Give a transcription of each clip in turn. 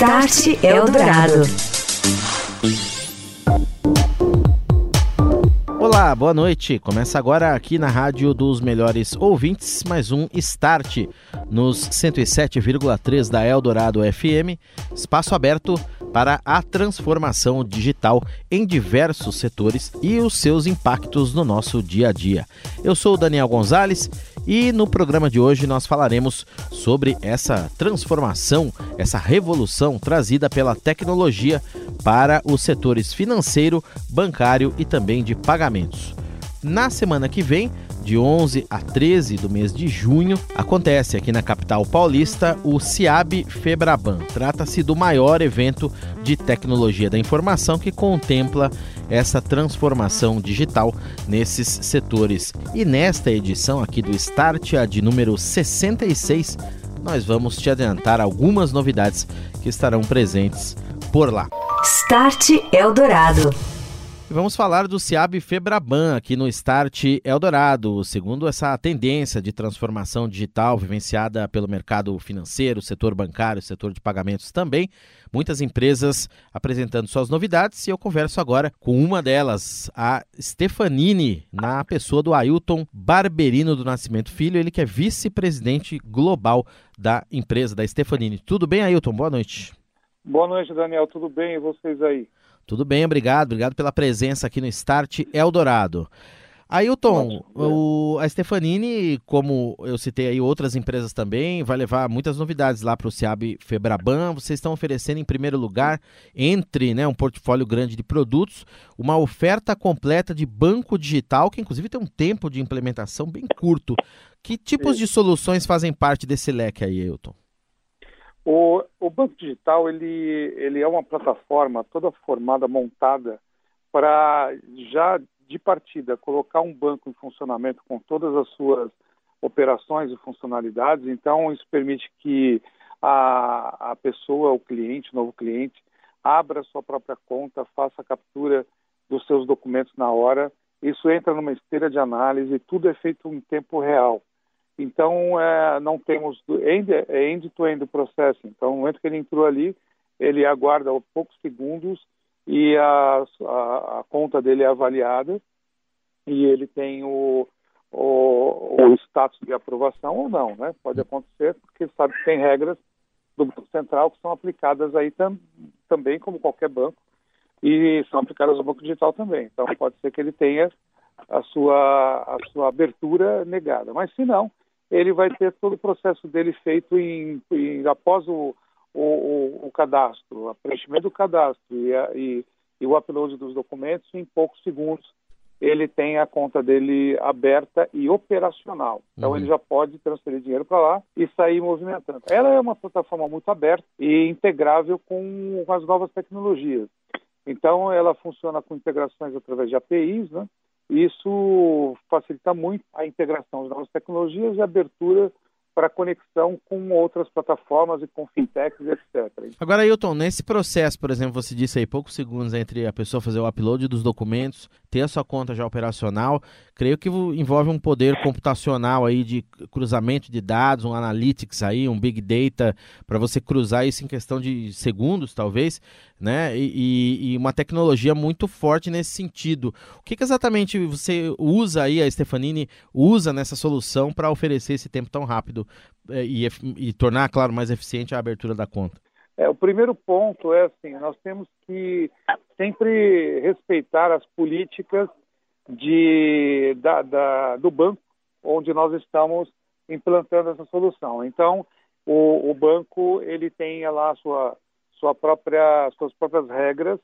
Start Eldorado. Olá, boa noite. Começa agora aqui na Rádio dos Melhores Ouvintes, mais um Start nos 107,3 da Eldorado FM, espaço aberto para a transformação digital em diversos setores e os seus impactos no nosso dia a dia. Eu sou o Daniel Gonzalez e no programa de hoje nós falaremos sobre essa transformação, essa revolução trazida pela tecnologia para os setores financeiro, bancário e também de pagamentos. Na semana que vem, de 11 a 13 do mês de junho, acontece aqui na capital paulista o CIAB Febraban. Trata-se do maior evento de tecnologia da informação que contempla essa transformação digital nesses setores. E nesta edição aqui do Start, a de número 66, nós vamos te adiantar algumas novidades que estarão presentes por lá. Start Eldorado. E vamos falar do Ciab Febraban aqui no Start Eldorado. Segundo essa tendência de transformação digital vivenciada pelo mercado financeiro, setor bancário, setor de pagamentos também, muitas empresas apresentando suas novidades e eu converso agora com uma delas, a Stefanini, na pessoa do Ailton Barberino do Nascimento Filho, ele que é vice-presidente global da empresa, da Stefanini. Tudo bem, Ailton? Boa noite. Boa noite, Daniel. Tudo bem? E vocês aí? Tudo bem, obrigado. Obrigado pela presença aqui no Start Eldorado. Ailton, o, a Stefanini, como eu citei aí outras empresas também, vai levar muitas novidades lá para o Ciab Febraban. Vocês estão oferecendo, em primeiro lugar, entre né, um portfólio grande de produtos, uma oferta completa de banco digital, que inclusive tem um tempo de implementação bem curto. Que tipos de soluções fazem parte desse leque aí, Ailton? O, o Banco Digital ele, ele é uma plataforma toda formada, montada para já de partida colocar um banco em funcionamento com todas as suas operações e funcionalidades. Então isso permite que a, a pessoa, o cliente, o novo cliente, abra sua própria conta, faça a captura dos seus documentos na hora. Isso entra numa esteira de análise, tudo é feito em tempo real. Então, é, não temos é end-to-end o processo. Então, no momento que ele entrou ali, ele aguarda poucos segundos e a, a, a, conta dele é avaliada e ele tem o, o, o, status de aprovação ou não, né? Pode acontecer, porque sabe que tem regras do Banco Central que são aplicadas aí tam, também, como qualquer banco, e são aplicadas ao Banco Digital também. Então, pode ser que ele tenha a sua, a sua abertura negada. Mas, se não, ele vai ter todo o processo dele feito em, em após o, o, o, cadastro, o preenchimento do cadastro e, a, e, e, o upload dos documentos, em poucos segundos ele tem a conta dele aberta e operacional. Então uhum. ele já pode transferir dinheiro para lá e sair movimentando. Ela é uma plataforma muito aberta e integrável com, com as novas tecnologias. Então ela funciona com integrações através de APIs, né? Isso facilita muito a integração de novas tecnologias e abertura para conexão com outras plataformas e com fintechs, etc. Agora, Hilton, nesse processo, por exemplo, você disse aí poucos segundos entre a pessoa fazer o upload dos documentos, ter a sua conta já operacional, creio que envolve um poder computacional aí de cruzamento de dados, um analytics aí, um big data, para você cruzar isso em questão de segundos, talvez, né? E, e, uma tecnologia muito forte nesse sentido. O que, que exatamente você usa aí, a Stefanini usa nessa solução para oferecer esse tempo tão rápido é, e, e tornar, claro, mais eficiente a abertura da conta? É, o primeiro ponto é assim, nós temos que sempre respeitar as políticas de, da, da, do banco onde nós estamos implantando essa solução. Então, o, o banco ele tem lá a sua, sua própria, suas próprias regras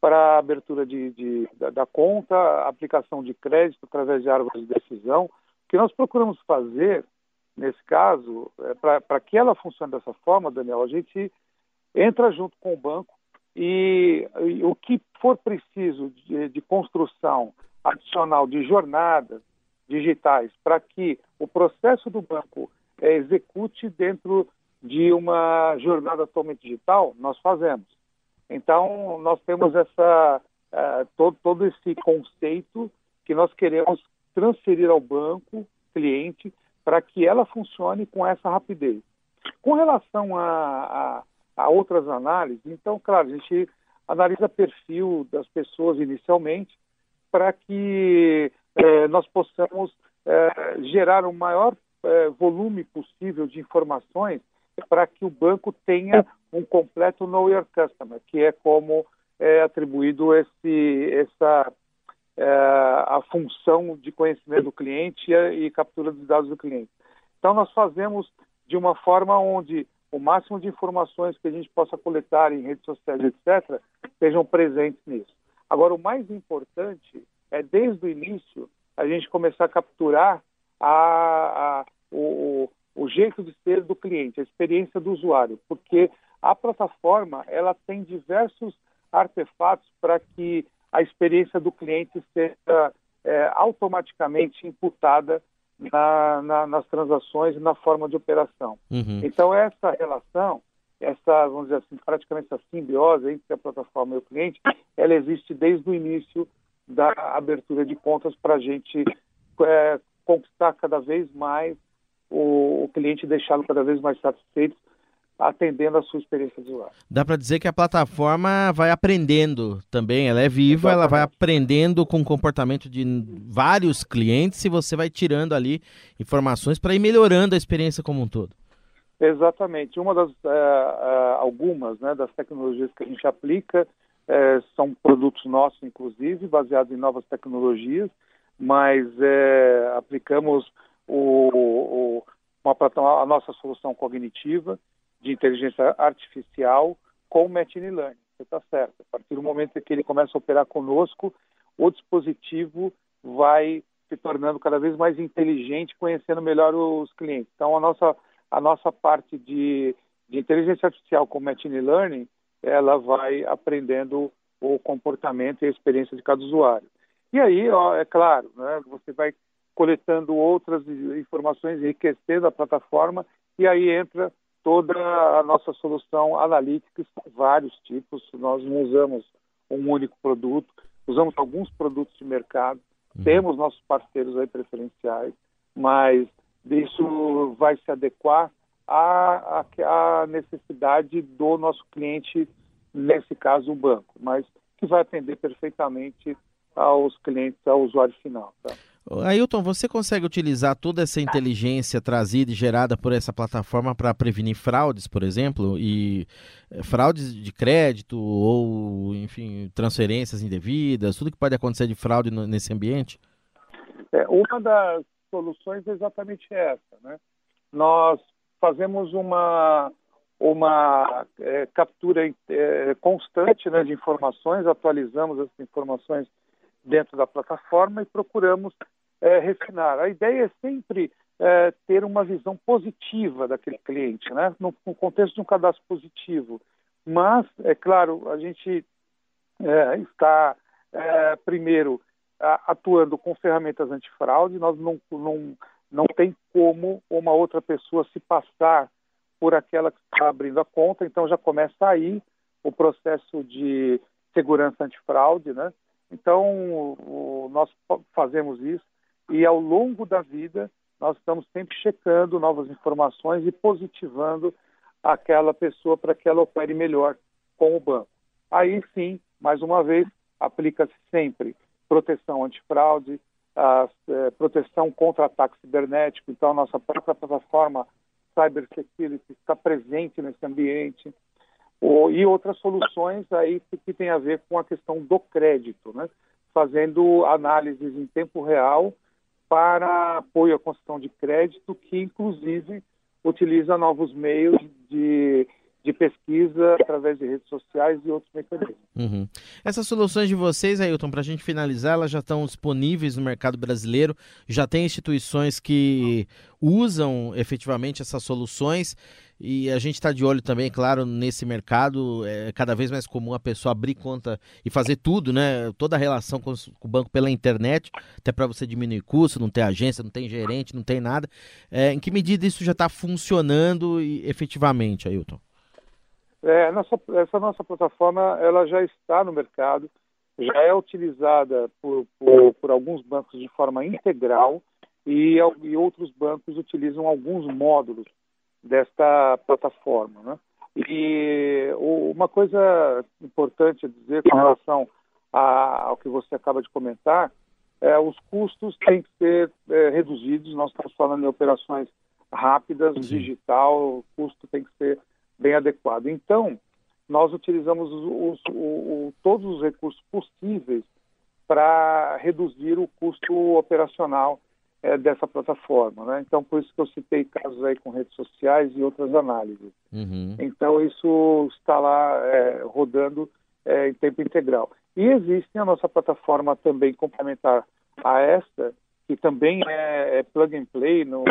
para a abertura de, de da, da, conta, aplicação de crédito através de árvores de decisão. O que nós procuramos fazer nesse caso, é, para que ela funcione dessa forma, Daniel, a gente entra junto com o banco e, e o que for preciso de, de construção adicional de jornadas digitais para que o processo do banco é, execute dentro de uma jornada totalmente digital, nós fazemos. Então, nós temos essa, uh, todo, todo esse conceito que nós queremos transferir ao banco, cliente, para que ela funcione com essa rapidez. Com relação a, a, a outras análises. Então, claro, a gente analisa perfil das pessoas inicialmente para que é, nós possamos é, gerar o maior é, volume possível de informações para que o banco tenha um completo Know Your Customer, que é como é atribuído esse, essa é, a função de conhecimento do cliente e, e captura dos dados do cliente. Então, nós fazemos de uma forma onde o máximo de informações que a gente possa coletar em redes sociais, etc., estejam presentes nisso. Agora, o mais importante é, desde o início, a gente começar a capturar a, a, o, o jeito de ser do cliente, a experiência do usuário, porque a plataforma ela tem diversos artefatos para que a experiência do cliente seja é, automaticamente imputada na, na, nas transações e na forma de operação. Uhum. Então, essa relação, essa, vamos dizer assim, praticamente essa simbiose entre a plataforma e o cliente, ela existe desde o início da abertura de contas para a gente é, conquistar cada vez mais o, o cliente, deixá-lo cada vez mais satisfeito atendendo a sua experiência de usuário. Dá para dizer que a plataforma vai aprendendo também, ela é viva, Exatamente. ela vai aprendendo com o comportamento de vários clientes e você vai tirando ali informações para ir melhorando a experiência como um todo. Exatamente. Uma das, é, algumas né, das tecnologias que a gente aplica é, são produtos nossos, inclusive, baseados em novas tecnologias, mas aplicamos o, o, uma, a nossa solução cognitiva, de inteligência artificial com machine learning. Você está certo. A partir do momento que ele começa a operar conosco, o dispositivo vai se tornando cada vez mais inteligente, conhecendo melhor os clientes. Então, a nossa, a nossa parte de, de inteligência artificial com machine learning, ela vai aprendendo o comportamento e a experiência de cada usuário. E aí, ó, é claro, né, você vai coletando outras informações, enriquecendo a plataforma, e aí entra toda a nossa solução analítica, vários tipos. Nós não usamos um único produto, usamos alguns produtos de mercado, uhum. temos nossos parceiros aí preferenciais, mas isso vai se adequar à, à, à necessidade do nosso cliente, nesse caso o banco, mas que vai atender perfeitamente aos clientes, ao usuário final. Tá? Ailton, você consegue utilizar toda essa inteligência trazida e gerada por essa plataforma para prevenir fraudes, por exemplo, e eh, fraudes de crédito ou, enfim, transferências indevidas, tudo que pode acontecer de fraude nesse ambiente? É, uma das soluções é exatamente essa, né? Nós fazemos uma uma é, captura é, constante né, de informações, atualizamos essas informações dentro da plataforma e procuramos é, refinar. A ideia é sempre é, ter uma visão positiva daquele cliente, né? no, no, contexto de um cadastro positivo. Mas, é claro, a gente é, está, é, primeiro, atuando com ferramentas antifraude, nós não, não, não tem como uma outra pessoa se passar por aquela que está abrindo a conta, então já começa aí o processo de segurança antifraude, né? Então, o, nós fazemos isso e ao longo da vida nós estamos sempre checando novas informações e positivando aquela pessoa para que ela opere melhor com o banco. Aí sim, mais uma vez, aplica-se sempre proteção antifraude, a, é, proteção contra ataque cibernético. Então, a nossa própria plataforma Cyber Security está presente nesse ambiente. E outras soluções aí que, tem a ver com a questão do crédito, né? fazendo análises em tempo real para apoio à concessão de crédito, que inclusive utiliza novos meios de, de pesquisa através de redes sociais e outros mecanismos. Uhum. Essas soluções de vocês, Ailton, para a gente finalizar, elas já estão disponíveis no mercado brasileiro, já tem instituições que usam efetivamente essas soluções e a gente está de olho também, claro, nesse mercado. É cada vez mais comum a pessoa abrir conta e fazer tudo, né? Toda a relação com, o banco pela internet, até para você diminuir custo, não ter agência, não tem gerente, não tem nada. É, em que medida isso já está funcionando e, efetivamente, Ailton? É, nossa, essa nossa plataforma ela já está no mercado, já é utilizada por, por, por alguns bancos de forma integral e, e outros bancos utilizam alguns módulos desta plataforma. Né? E uma coisa importante a dizer com relação a, ao que você acaba de comentar, é, os custos têm que ser é, reduzidos. Nós estamos falando em operações rápidas, digital, o custo tem que ser bem adequado. Então, nós utilizamos os, os, o, todos os recursos possíveis para reduzir o custo operacional é, dessa plataforma. Né? Então, por isso que eu citei casos aí com redes sociais e outras análises. Uhum. Então, isso está lá é, rodando é, em tempo integral. E existe a nossa plataforma também complementar a esta, que também é, é plug and play no,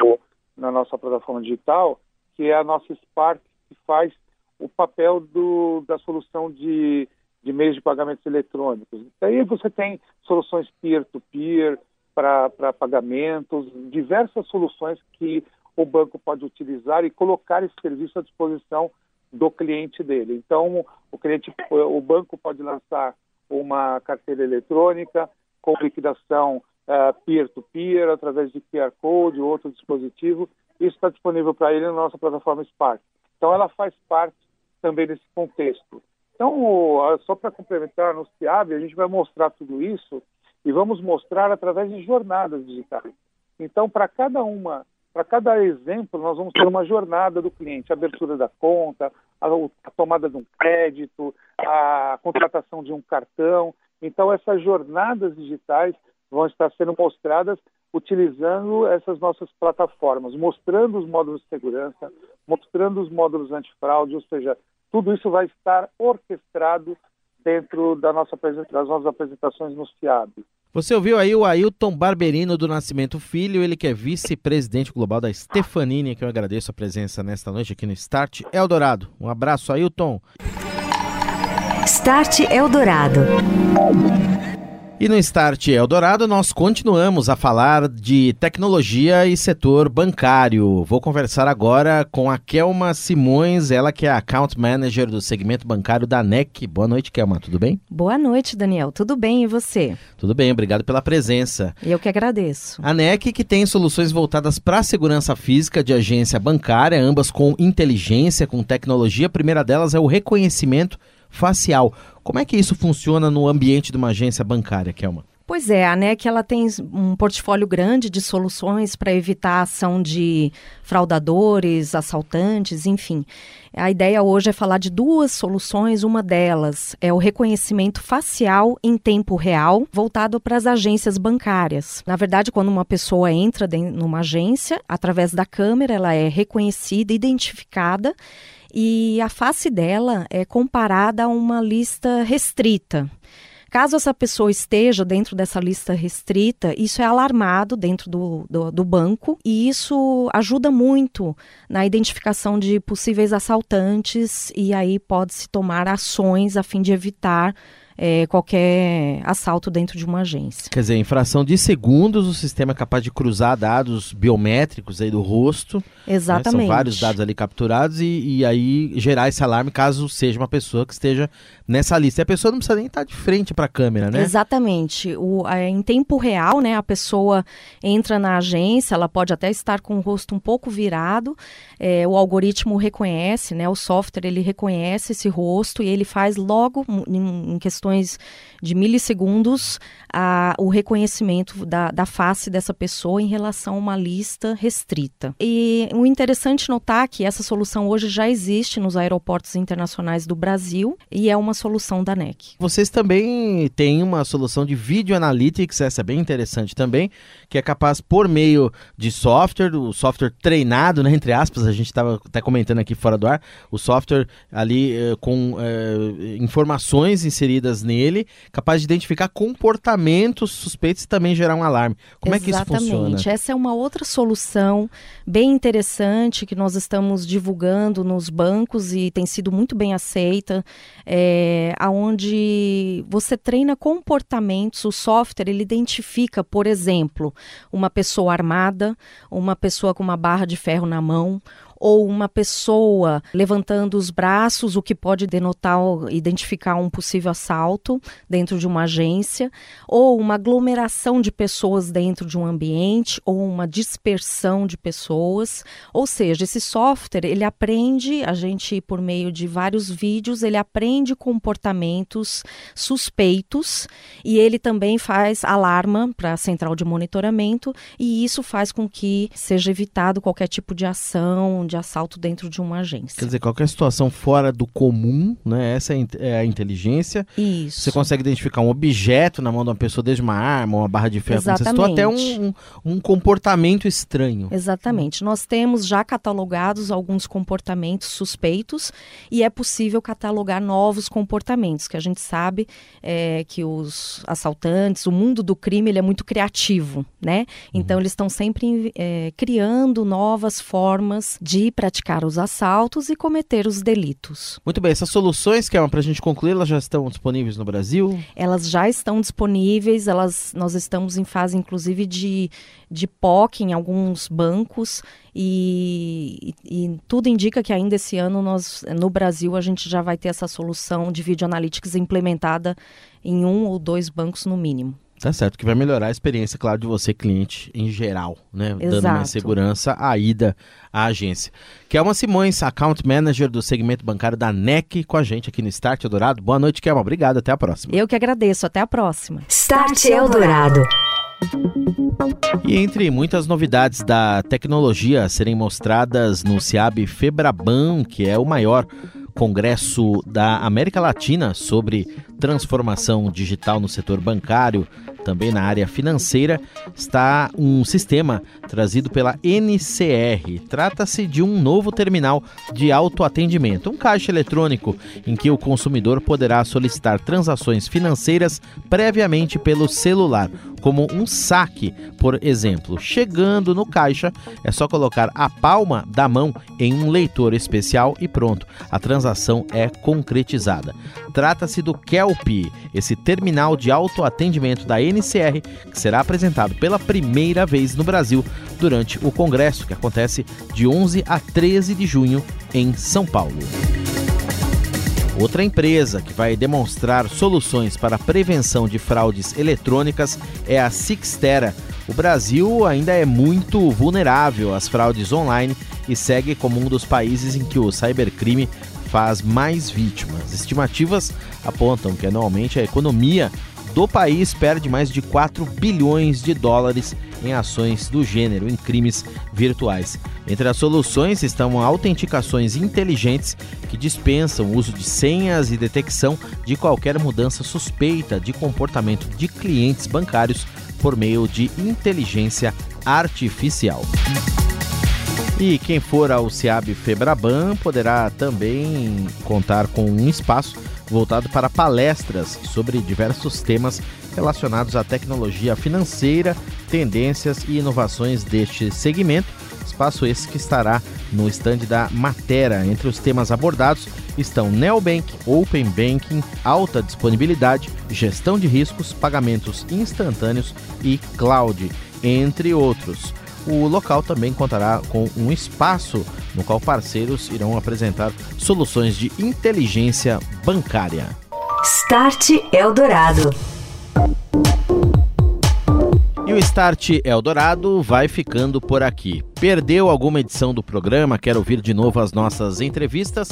na nossa plataforma digital, que é a nossa Spark, que faz o papel do, da solução de, de meios de pagamentos eletrônicos. Daí você tem soluções peer-to-peer para pagamentos, diversas soluções que o banco pode utilizar e colocar esse serviço à disposição do cliente dele. Então, o cliente, o banco pode lançar uma carteira eletrônica com liquidação uh, peer-to-peer, através de QR Code ou outro dispositivo. Isso está disponível para ele na nossa plataforma Spark. Então, ela faz parte também desse contexto. Então, só para complementar, no CIAB, a gente vai mostrar tudo isso e vamos mostrar através de jornadas digitais. Então, para cada uma, para cada exemplo, nós vamos ter uma jornada do cliente, a abertura da conta, a, a tomada de um crédito, a contratação de um cartão. Então, essas jornadas digitais vão estar sendo mostradas utilizando essas nossas plataformas, mostrando os módulos de segurança, mostrando os módulos antifraude, ou seja, tudo isso vai estar orquestrado dentro da nossa, das nossas apresentações no FIAB. Você ouviu aí o Ailton Barberino do Nascimento Filho, ele que é vice-presidente global da Stefanini, que eu agradeço a presença nesta noite aqui no Start Eldorado. Um abraço, Ailton. Start Eldorado. E no Start Eldorado nós continuamos a falar de tecnologia e setor bancário. Vou conversar agora com a Kelma Simões, ela que é Account Manager do segmento bancário da NEC. Boa noite, Kelma, tudo bem? Boa noite, Daniel. Tudo bem e você? Tudo bem, obrigado pela presença. Eu que agradeço. A NEC que tem soluções voltadas para a segurança física de agência bancária, ambas com inteligência, com tecnologia. A primeira delas é o reconhecimento facial. Como é que isso funciona no ambiente de uma agência bancária, Kelma? Pois é, a NEC ela tem um portfólio grande de soluções para evitar a ação de fraudadores, assaltantes, enfim. A ideia hoje é falar de duas soluções. Uma delas é o reconhecimento facial em tempo real, voltado para as agências bancárias. Na verdade, quando uma pessoa entra numa agência, através da câmera, ela é reconhecida, identificada e a face dela é comparada a uma lista restrita. Caso essa pessoa esteja dentro dessa lista restrita, isso é alarmado dentro do, do, do, banco e isso ajuda muito na identificação de possíveis assaltantes e aí pode-se tomar ações a fim de evitar é, qualquer assalto dentro de uma agência. Quer dizer, em fração de segundos, o sistema é capaz de cruzar dados biométricos aí do rosto. Exatamente. Né? São vários dados ali capturados e, e, aí gerar esse alarme caso seja uma pessoa que esteja nessa lista. E a pessoa não precisa nem estar de frente para a câmera, né? Exatamente. O, é, em tempo real, né, a pessoa entra na agência, ela pode até estar com o rosto um pouco virado, é, o algoritmo reconhece, né, o software ele reconhece esse rosto e ele faz logo, em, em questões de milissegundos, a, o reconhecimento da, da face dessa pessoa em relação a uma lista restrita. E o interessante notar que essa solução hoje já existe nos aeroportos internacionais do Brasil e é uma solução da NEC. Vocês também têm uma solução de Video Analytics, essa é bem interessante também, que é capaz, por meio de software, o software treinado, né, entre aspas, a gente estava até comentando aqui fora do ar, o software ali eh, com eh, informações inseridas nele, capaz de identificar comportamentos suspeitos e também gerar um alarme. Como Exatamente. é que isso funciona? Exatamente. Essa é uma outra solução bem interessante que nós estamos divulgando nos bancos e tem sido muito bem aceita, é, aonde você treina comportamentos, o software ele identifica, por exemplo, uma pessoa armada, uma pessoa com uma barra de ferro na mão, ou uma pessoa levantando os braços, o que pode denotar, identificar um possível assalto dentro de uma agência, ou uma aglomeração de pessoas dentro de um ambiente, ou uma dispersão de pessoas. Ou seja, esse software, ele aprende, a gente, por meio de vários vídeos, ele aprende comportamentos suspeitos e ele também faz alarma para a central de monitoramento e isso faz com que seja evitado qualquer tipo de ação, de assalto dentro de uma agência. Quer dizer, qualquer situação fora do comum, né? Essa é, é a inteligência. Isso. Você consegue identificar um objeto na mão de uma pessoa, desde uma arma, uma barra de ferro, Exatamente. Você até um, um, um comportamento estranho. Exatamente. Nós temos já catalogados alguns comportamentos suspeitos e é possível catalogar novos comportamentos, que a gente sabe é, que os assaltantes, o mundo do crime, ele é muito criativo, né? Então, uhum. eles estão sempre é, criando novas formas de praticar os assaltos e cometer os delitos. Muito bem, essas soluções, que é para a gente concluir, elas já estão disponíveis no Brasil? Elas já estão disponíveis, elas, nós estamos em fase, inclusive, de, de POC em alguns bancos e, e, e, tudo indica que ainda esse ano nós, no Brasil, a gente já vai ter essa solução de Video Analytics implementada em um ou dois bancos no mínimo. Tá certo, que vai melhorar a experiência, claro, de você, cliente, em geral, né? Exato. Dando mais segurança à ida à agência. Kelma Simões, Account Manager do segmento bancário da NEC, com a gente aqui no Start Eldorado. Boa noite, Kelma. Obrigado, até a próxima. Eu que agradeço, até a próxima. Start Eldorado. E entre muitas novidades da tecnologia a serem mostradas no SIAB Febraban, que é o maior congresso da América Latina sobre transformação digital no setor bancário, também na área financeira, está um sistema trazido pela NCR. Trata-se de um novo terminal de autoatendimento, um caixa eletrônico em que o consumidor poderá solicitar transações financeiras previamente pelo celular, como um saque, por exemplo. Chegando no caixa, é só colocar a palma da mão em um leitor especial e pronto, a transação é concretizada. Trata-se do Kelp, esse terminal de autoatendimento da NCR, que será apresentado pela primeira vez no Brasil durante o congresso que acontece de 11 a 13 de junho em São Paulo. Outra empresa que vai demonstrar soluções para a prevenção de fraudes eletrônicas é a Sixtera. O Brasil ainda é muito vulnerável às fraudes online e segue como um dos países em que o cybercrime faz mais vítimas. Estimativas apontam que anualmente a economia do país perde mais de 4 bilhões de dólares em ações do gênero, em crimes virtuais. Entre as soluções estão autenticações inteligentes que dispensam o uso de senhas e detecção de qualquer mudança suspeita de comportamento de clientes bancários por meio de inteligência artificial. E quem for ao SEAB Febraban poderá também contar com um espaço voltado para palestras sobre diversos temas relacionados à tecnologia financeira, tendências e inovações deste segmento. Espaço esse que estará no estande da Matera. Entre os temas abordados estão Neobank, Open Banking, alta disponibilidade, gestão de riscos, pagamentos instantâneos e cloud, entre outros. O local também contará com um espaço no qual parceiros irão apresentar soluções de inteligência bancária. Start Eldorado. E o Start Eldorado vai ficando por aqui. Perdeu alguma edição do programa? Quer ouvir de novo as nossas entrevistas?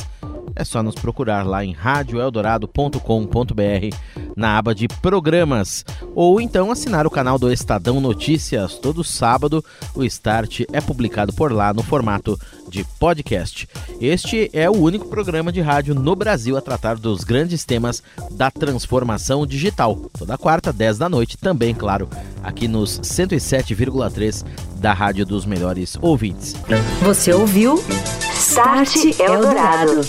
é só nos procurar lá em radioeldorado.com.br na aba de programas ou então assinar o canal do Estadão Notícias. Todo sábado o Start é publicado por lá no formato de podcast. Este é o único programa de rádio no Brasil a tratar dos grandes temas da transformação digital. Toda quarta, 10 da noite, também, claro, aqui nos 107,3 da Rádio dos Melhores Ouvintes. Você ouviu? Start Eldorado.